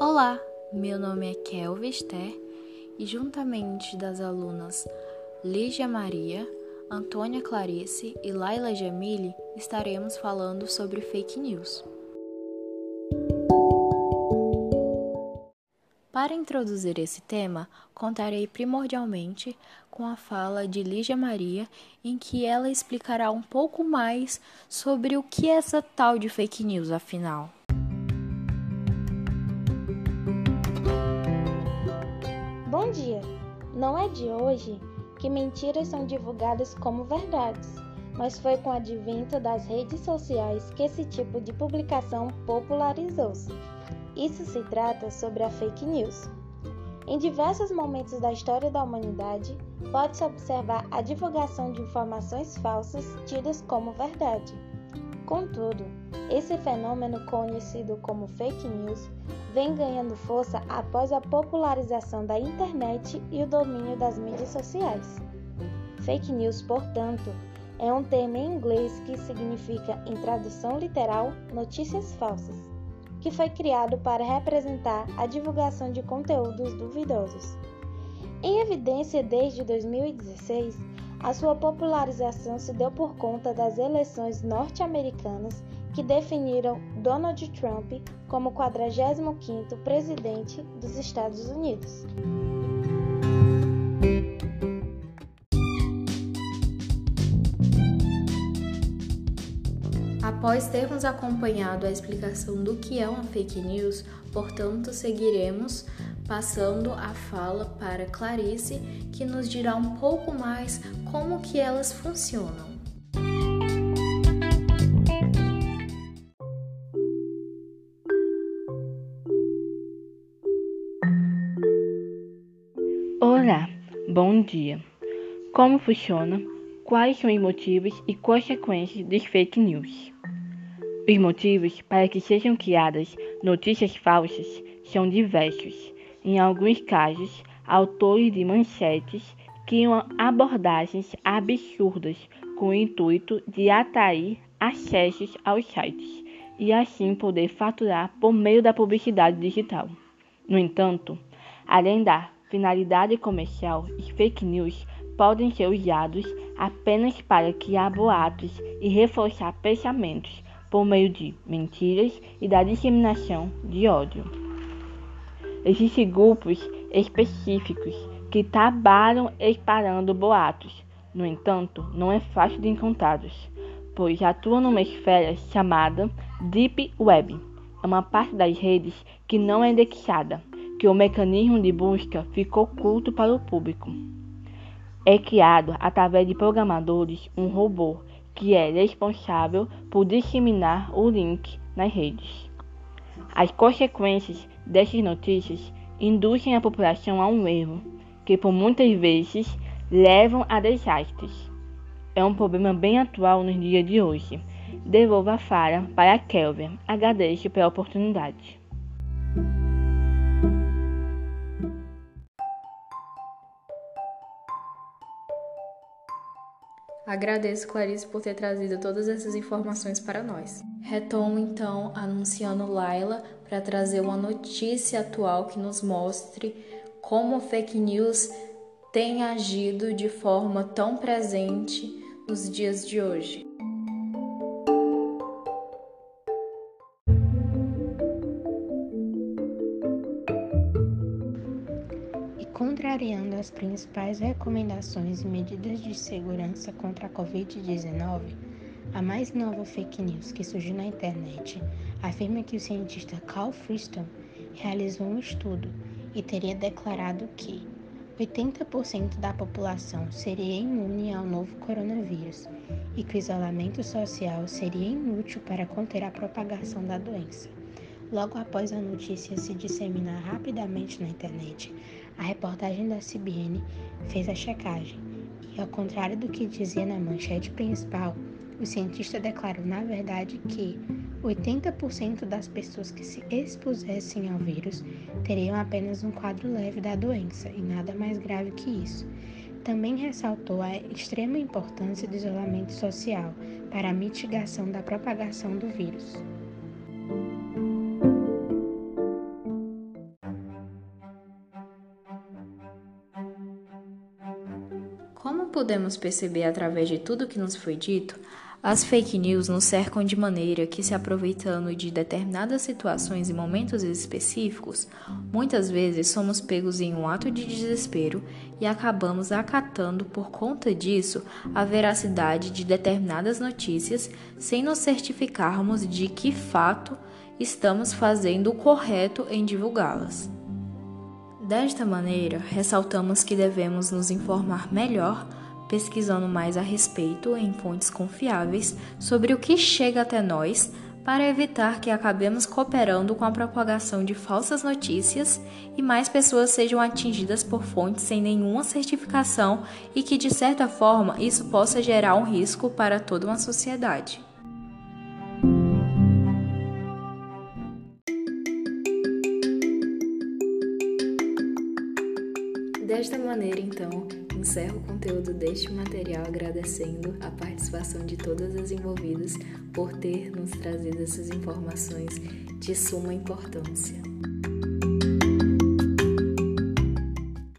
Olá, meu nome é Kelvin Esther e juntamente das alunas Lígia Maria, Antônia Clarice e Laila Jamile estaremos falando sobre fake news. Para introduzir esse tema, contarei primordialmente com a fala de Lígia Maria, em que ela explicará um pouco mais sobre o que é essa tal de fake news, afinal. Bom dia! Não é de hoje que mentiras são divulgadas como verdades, mas foi com o advento das redes sociais que esse tipo de publicação popularizou-se. Isso se trata sobre a fake news. Em diversos momentos da história da humanidade, pode-se observar a divulgação de informações falsas tidas como verdade. Contudo, esse fenômeno conhecido como fake news vem ganhando força após a popularização da internet e o domínio das mídias sociais. Fake news, portanto, é um termo em inglês que significa, em tradução literal, notícias falsas que foi criado para representar a divulgação de conteúdos duvidosos. Em evidência desde 2016, a sua popularização se deu por conta das eleições norte-americanas que definiram Donald Trump como 45º presidente dos Estados Unidos. Após termos acompanhado a explicação do que é uma fake news, portanto, seguiremos passando a fala para Clarice, que nos dirá um pouco mais como que elas funcionam. Olá, bom dia. Como funciona? Quais são os motivos e consequências dos fake news? Os motivos para que sejam criadas notícias falsas são diversos. Em alguns casos, autores de manchetes criam abordagens absurdas com o intuito de atrair acessos aos sites e assim poder faturar por meio da publicidade digital. No entanto, além da finalidade comercial, os fake news podem ser usados apenas para criar boatos e reforçar pensamentos por meio de mentiras e da disseminação de ódio. Existem grupos específicos que trabalham espalhando boatos, no entanto, não é fácil de encontrá-los, pois atuam numa esfera chamada Deep Web. É uma parte das redes que não é indexada, que o mecanismo de busca ficou oculto para o público. É criado através de programadores um robô que é responsável por disseminar o link nas redes. As consequências dessas notícias induzem a população a um erro, que por muitas vezes levam a desastres. É um problema bem atual nos dias de hoje. Devolvo a fala para a Kelvin. Agradeço pela oportunidade. Agradeço, Clarice, por ter trazido todas essas informações para nós. Retomo então anunciando Laila para trazer uma notícia atual que nos mostre como fake news tem agido de forma tão presente nos dias de hoje. As principais recomendações e medidas de segurança contra a Covid-19, a mais nova fake news que surgiu na internet afirma que o cientista Carl Friston realizou um estudo e teria declarado que 80% da população seria imune ao novo coronavírus e que o isolamento social seria inútil para conter a propagação da doença. Logo após a notícia se disseminar rapidamente na internet, a reportagem da CBN fez a checagem e, ao contrário do que dizia na manchete principal, o cientista declarou na verdade que 80% das pessoas que se expusessem ao vírus teriam apenas um quadro leve da doença e nada mais grave que isso. Também ressaltou a extrema importância do isolamento social para a mitigação da propagação do vírus. Podemos perceber através de tudo que nos foi dito, as fake news nos cercam de maneira que, se aproveitando de determinadas situações e momentos específicos, muitas vezes somos pegos em um ato de desespero e acabamos acatando por conta disso a veracidade de determinadas notícias sem nos certificarmos de que fato estamos fazendo o correto em divulgá-las. Desta maneira, ressaltamos que devemos nos informar melhor pesquisando mais a respeito em fontes confiáveis sobre o que chega até nós para evitar que acabemos cooperando com a propagação de falsas notícias e mais pessoas sejam atingidas por fontes sem nenhuma certificação e que, de certa forma, isso possa gerar um risco para toda uma sociedade. Desta maneira, então, encerro o conteúdo deste material agradecendo a participação de todas as envolvidas por ter nos trazido essas informações de suma importância.